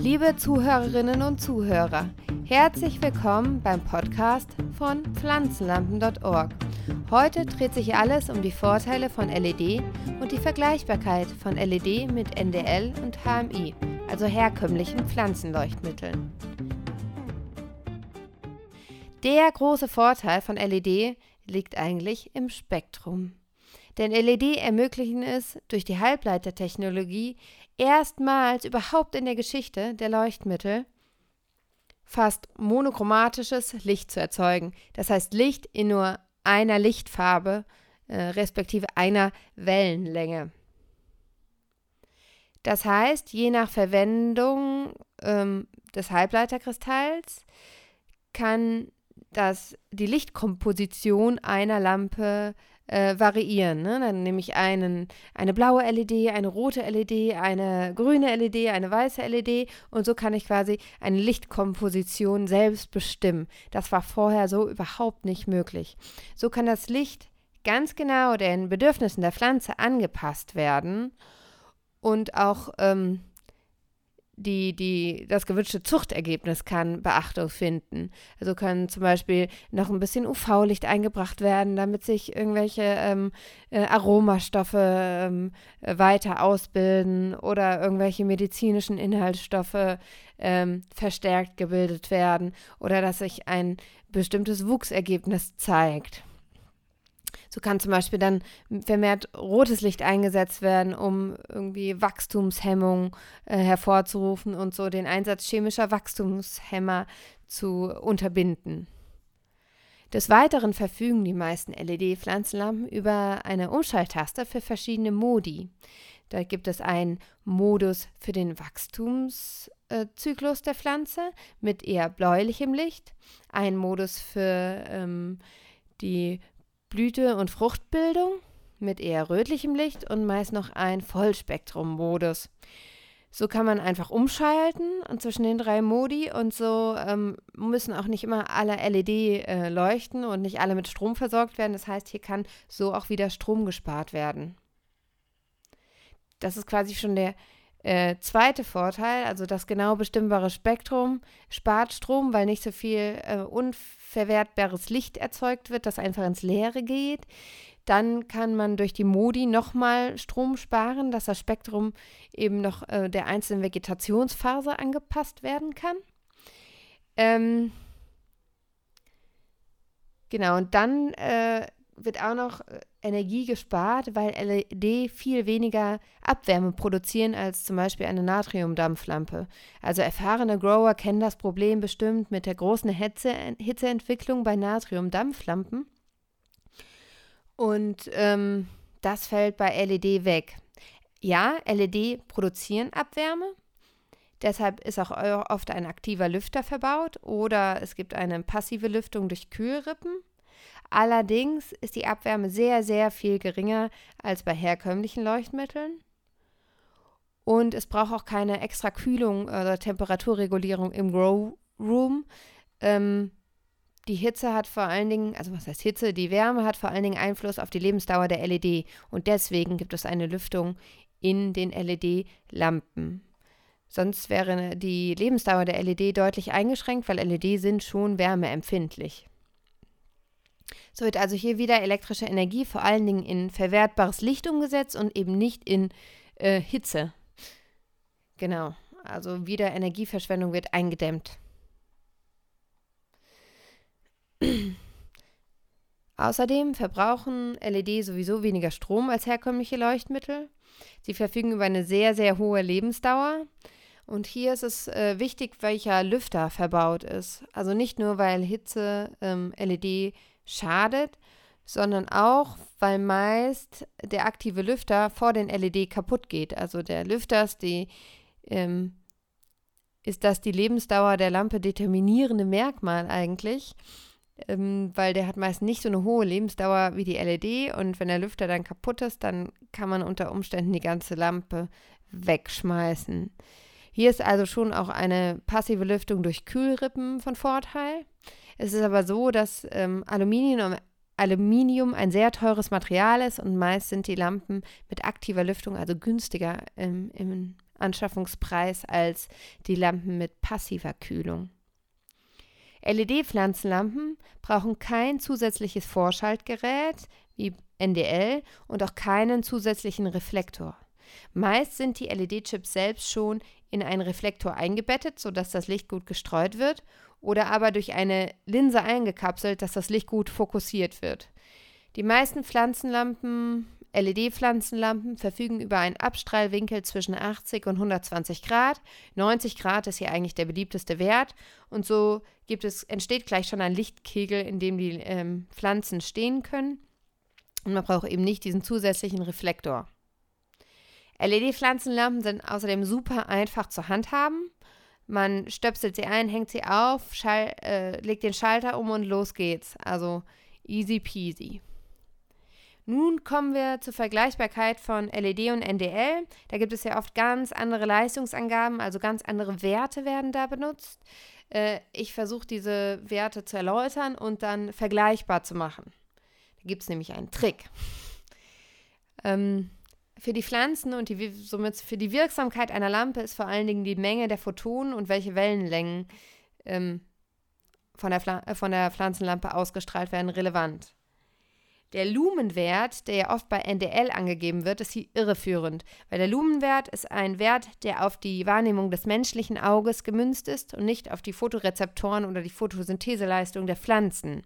Liebe Zuhörerinnen und Zuhörer, herzlich willkommen beim Podcast von Pflanzenlampen.org. Heute dreht sich alles um die Vorteile von LED und die Vergleichbarkeit von LED mit NDL und HMI, also herkömmlichen Pflanzenleuchtmitteln. Der große Vorteil von LED liegt eigentlich im Spektrum. Denn LED ermöglichen es durch die Halbleitertechnologie erstmals überhaupt in der Geschichte der Leuchtmittel fast monochromatisches Licht zu erzeugen. Das heißt Licht in nur einer Lichtfarbe, äh, respektive einer Wellenlänge. Das heißt, je nach Verwendung ähm, des Halbleiterkristalls kann das, die Lichtkomposition einer Lampe äh, variieren. Ne? Dann nehme ich einen, eine blaue LED, eine rote LED, eine grüne LED, eine weiße LED und so kann ich quasi eine Lichtkomposition selbst bestimmen. Das war vorher so überhaupt nicht möglich. So kann das Licht ganz genau den Bedürfnissen der Pflanze angepasst werden und auch ähm, die, die, das gewünschte Zuchtergebnis kann Beachtung finden. Also kann zum Beispiel noch ein bisschen UV-Licht eingebracht werden, damit sich irgendwelche ähm, äh, Aromastoffe ähm, weiter ausbilden oder irgendwelche medizinischen Inhaltsstoffe ähm, verstärkt gebildet werden oder dass sich ein bestimmtes Wuchsergebnis zeigt. So kann zum Beispiel dann vermehrt rotes Licht eingesetzt werden, um irgendwie Wachstumshemmung äh, hervorzurufen und so den Einsatz chemischer Wachstumshemmer zu unterbinden. Des Weiteren verfügen die meisten LED-Pflanzenlampen über eine Umschalttaste für verschiedene Modi. Da gibt es einen Modus für den Wachstumszyklus der Pflanze mit eher bläulichem Licht, einen Modus für ähm, die Blüte- und Fruchtbildung mit eher rötlichem Licht und meist noch ein Vollspektrum-Modus. So kann man einfach umschalten und zwischen den drei Modi und so ähm, müssen auch nicht immer alle LED äh, leuchten und nicht alle mit Strom versorgt werden. Das heißt, hier kann so auch wieder Strom gespart werden. Das ist quasi schon der äh, zweite Vorteil, also das genau bestimmbare Spektrum spart Strom, weil nicht so viel äh, unverwertbares Licht erzeugt wird, das einfach ins Leere geht. Dann kann man durch die Modi nochmal Strom sparen, dass das Spektrum eben noch äh, der einzelnen Vegetationsphase angepasst werden kann. Ähm, genau, und dann äh, wird auch noch äh, Energie gespart, weil LED viel weniger Abwärme produzieren als zum Beispiel eine Natriumdampflampe. Also erfahrene Grower kennen das Problem bestimmt mit der großen Hitze, Hitzeentwicklung bei Natriumdampflampen. Und ähm, das fällt bei LED weg. Ja, LED produzieren Abwärme. Deshalb ist auch oft ein aktiver Lüfter verbaut oder es gibt eine passive Lüftung durch Kühlrippen. Allerdings ist die Abwärme sehr, sehr viel geringer als bei herkömmlichen Leuchtmitteln. Und es braucht auch keine extra Kühlung oder Temperaturregulierung im Grow Room. Ähm, die Hitze hat vor allen Dingen, also was heißt Hitze, die Wärme hat vor allen Dingen Einfluss auf die Lebensdauer der LED und deswegen gibt es eine Lüftung in den LED-Lampen. Sonst wäre die Lebensdauer der LED deutlich eingeschränkt, weil LED sind schon wärmeempfindlich. So wird also hier wieder elektrische Energie vor allen Dingen in verwertbares Licht umgesetzt und eben nicht in äh, Hitze. Genau, also wieder Energieverschwendung wird eingedämmt. Außerdem verbrauchen LED sowieso weniger Strom als herkömmliche Leuchtmittel. Sie verfügen über eine sehr, sehr hohe Lebensdauer. Und hier ist es äh, wichtig, welcher Lüfter verbaut ist. Also nicht nur, weil Hitze ähm, LED schadet, sondern auch, weil meist der aktive Lüfter vor den LED kaputt geht. Also der Lüfter ist, die, ähm, ist das die Lebensdauer der Lampe determinierende Merkmal eigentlich, ähm, weil der hat meist nicht so eine hohe Lebensdauer wie die LED und wenn der Lüfter dann kaputt ist, dann kann man unter Umständen die ganze Lampe wegschmeißen. Hier ist also schon auch eine passive Lüftung durch Kühlrippen von Vorteil. Es ist aber so, dass ähm, Aluminium, Aluminium ein sehr teures Material ist und meist sind die Lampen mit aktiver Lüftung also günstiger ähm, im Anschaffungspreis als die Lampen mit passiver Kühlung. LED-Pflanzenlampen brauchen kein zusätzliches Vorschaltgerät wie NDL und auch keinen zusätzlichen Reflektor. Meist sind die LED-Chips selbst schon in einen Reflektor eingebettet, sodass das Licht gut gestreut wird, oder aber durch eine Linse eingekapselt, dass das Licht gut fokussiert wird. Die meisten Pflanzenlampen, LED-Pflanzenlampen, verfügen über einen Abstrahlwinkel zwischen 80 und 120 Grad. 90 Grad ist hier eigentlich der beliebteste Wert. Und so es, entsteht gleich schon ein Lichtkegel, in dem die ähm, Pflanzen stehen können. Und man braucht eben nicht diesen zusätzlichen Reflektor. LED-Pflanzenlampen sind außerdem super einfach zu handhaben. Man stöpselt sie ein, hängt sie auf, schall, äh, legt den Schalter um und los geht's. Also easy peasy. Nun kommen wir zur Vergleichbarkeit von LED und NDL. Da gibt es ja oft ganz andere Leistungsangaben, also ganz andere Werte werden da benutzt. Äh, ich versuche diese Werte zu erläutern und dann vergleichbar zu machen. Da gibt es nämlich einen Trick. Ähm, für die Pflanzen und die, somit für die Wirksamkeit einer Lampe ist vor allen Dingen die Menge der Photonen und welche Wellenlängen ähm, von, der äh, von der Pflanzenlampe ausgestrahlt werden relevant. Der Lumenwert, der ja oft bei NDL angegeben wird, ist hier irreführend, weil der Lumenwert ist ein Wert, der auf die Wahrnehmung des menschlichen Auges gemünzt ist und nicht auf die Fotorezeptoren oder die Photosyntheseleistung der Pflanzen.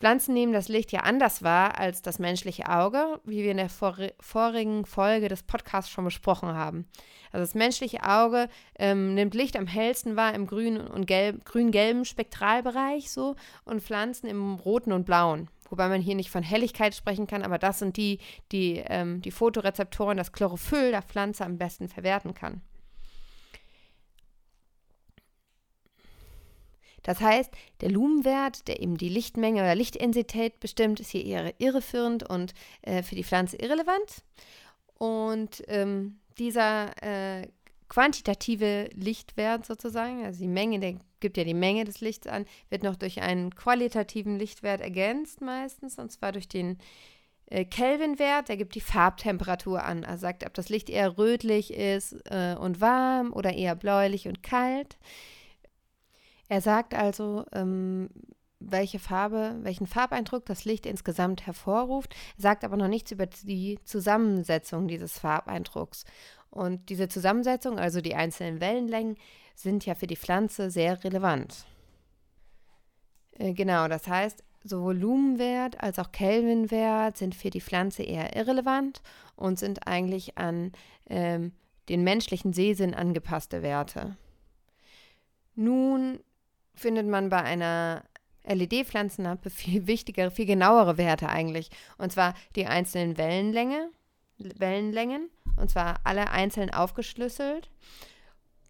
Pflanzen nehmen das Licht ja anders wahr als das menschliche Auge, wie wir in der vor vorigen Folge des Podcasts schon besprochen haben. Also das menschliche Auge ähm, nimmt Licht am hellsten wahr im grünen und grün-gelben Spektralbereich so und Pflanzen im roten und blauen wobei man hier nicht von Helligkeit sprechen kann, aber das sind die, die ähm, die Fotorezeptoren, das Chlorophyll der Pflanze am besten verwerten kann. Das heißt, der Lumenwert, der eben die Lichtmenge oder Lichtintensität bestimmt, ist hier eher irreführend und äh, für die Pflanze irrelevant. Und ähm, dieser äh, quantitative Lichtwert sozusagen, also die Menge, der gibt ja die Menge des Lichts an, wird noch durch einen qualitativen Lichtwert ergänzt meistens, und zwar durch den äh, Kelvinwert, der gibt die Farbtemperatur an, also sagt, ob das Licht eher rötlich ist äh, und warm oder eher bläulich und kalt. Er sagt also, ähm, welche Farbe, welchen Farbeindruck das Licht insgesamt hervorruft, sagt aber noch nichts über die Zusammensetzung dieses Farbeindrucks. Und diese Zusammensetzung, also die einzelnen Wellenlängen, sind ja für die Pflanze sehr relevant. Äh, genau, das heißt, sowohl Lumenwert als auch Kelvinwert sind für die Pflanze eher irrelevant und sind eigentlich an ähm, den menschlichen Sehsinn angepasste Werte. Nun findet man bei einer LED-Pflanzenlampe viel wichtigere, viel genauere Werte eigentlich. Und zwar die einzelnen Wellenlänge, Wellenlängen, und zwar alle einzeln aufgeschlüsselt.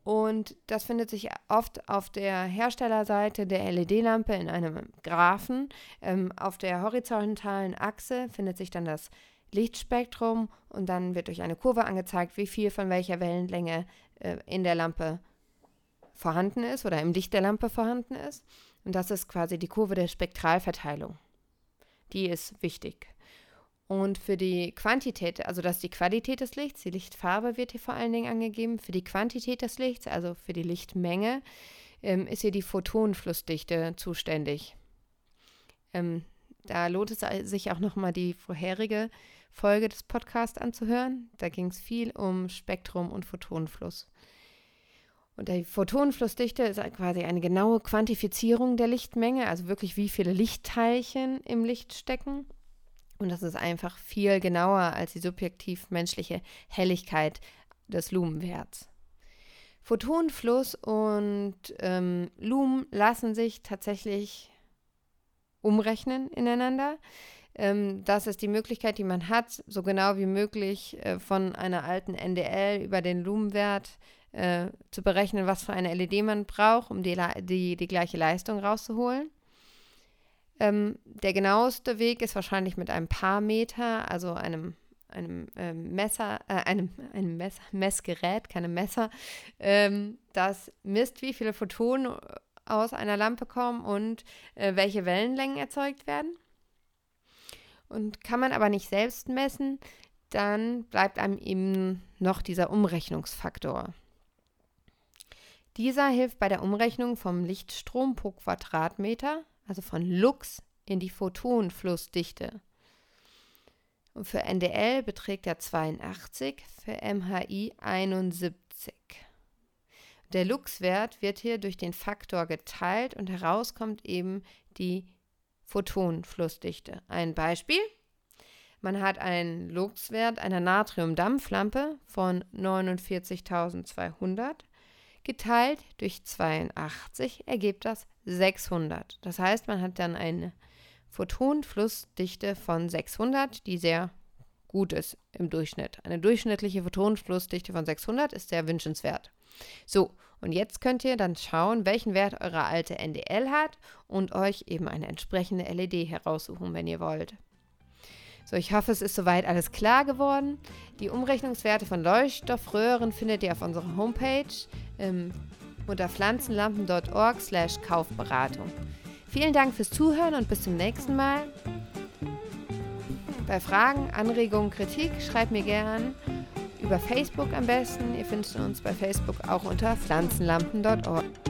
Und das findet sich oft auf der Herstellerseite der LED-Lampe in einem Graphen. Ähm, auf der horizontalen Achse findet sich dann das Lichtspektrum und dann wird durch eine Kurve angezeigt, wie viel von welcher Wellenlänge äh, in der Lampe vorhanden ist oder im Licht der Lampe vorhanden ist. Und das ist quasi die Kurve der Spektralverteilung. Die ist wichtig. Und für die Quantität, also das ist die Qualität des Lichts, die Lichtfarbe wird hier vor allen Dingen angegeben. Für die Quantität des Lichts, also für die Lichtmenge, ähm, ist hier die Photonenflussdichte zuständig. Ähm, da lohnt es sich auch nochmal die vorherige Folge des Podcasts anzuhören. Da ging es viel um Spektrum und Photonenfluss. Und die Photonenflussdichte ist quasi eine genaue Quantifizierung der Lichtmenge, also wirklich wie viele Lichtteilchen im Licht stecken. Und das ist einfach viel genauer als die subjektiv menschliche Helligkeit des Lumenwerts. Photonenfluss und ähm, Lumen lassen sich tatsächlich umrechnen ineinander. Ähm, das ist die Möglichkeit, die man hat, so genau wie möglich äh, von einer alten NDL über den Lumenwert äh, zu berechnen, was für eine LED man braucht, um die, die, die gleiche Leistung rauszuholen. Ähm, der genaueste Weg ist wahrscheinlich mit einem paar Meter, also einem, einem äh, Messer, äh, einem, einem Messer, Messgerät, keine Messer, ähm, das misst, wie viele Photonen aus einer Lampe kommen und äh, welche Wellenlängen erzeugt werden. Und kann man aber nicht selbst messen, dann bleibt einem eben noch dieser Umrechnungsfaktor. Dieser hilft bei der Umrechnung vom Lichtstrom pro Quadratmeter, also von Lux in die Photonenflussdichte. Und für NDL beträgt er 82, für MHI 71. Der Lux-Wert wird hier durch den Faktor geteilt und herauskommt eben die Photonenflussdichte. Ein Beispiel. Man hat einen Lux-Wert einer Natriumdampflampe von 49.200 geteilt durch 82 ergibt das 600. Das heißt, man hat dann eine Photonenflussdichte von 600, die sehr gut ist im Durchschnitt. Eine durchschnittliche Photonenflussdichte von 600 ist sehr wünschenswert. So, und jetzt könnt ihr dann schauen, welchen Wert eure alte NDL hat und euch eben eine entsprechende LED heraussuchen, wenn ihr wollt. So, ich hoffe, es ist soweit alles klar geworden. Die Umrechnungswerte von Leuchtstoffröhren findet ihr auf unserer Homepage ähm, unter pflanzenlampen.org slash Kaufberatung. Vielen Dank fürs Zuhören und bis zum nächsten Mal. Bei Fragen, Anregungen, Kritik schreibt mir gern über Facebook am besten. Ihr findet uns bei Facebook auch unter pflanzenlampen.org.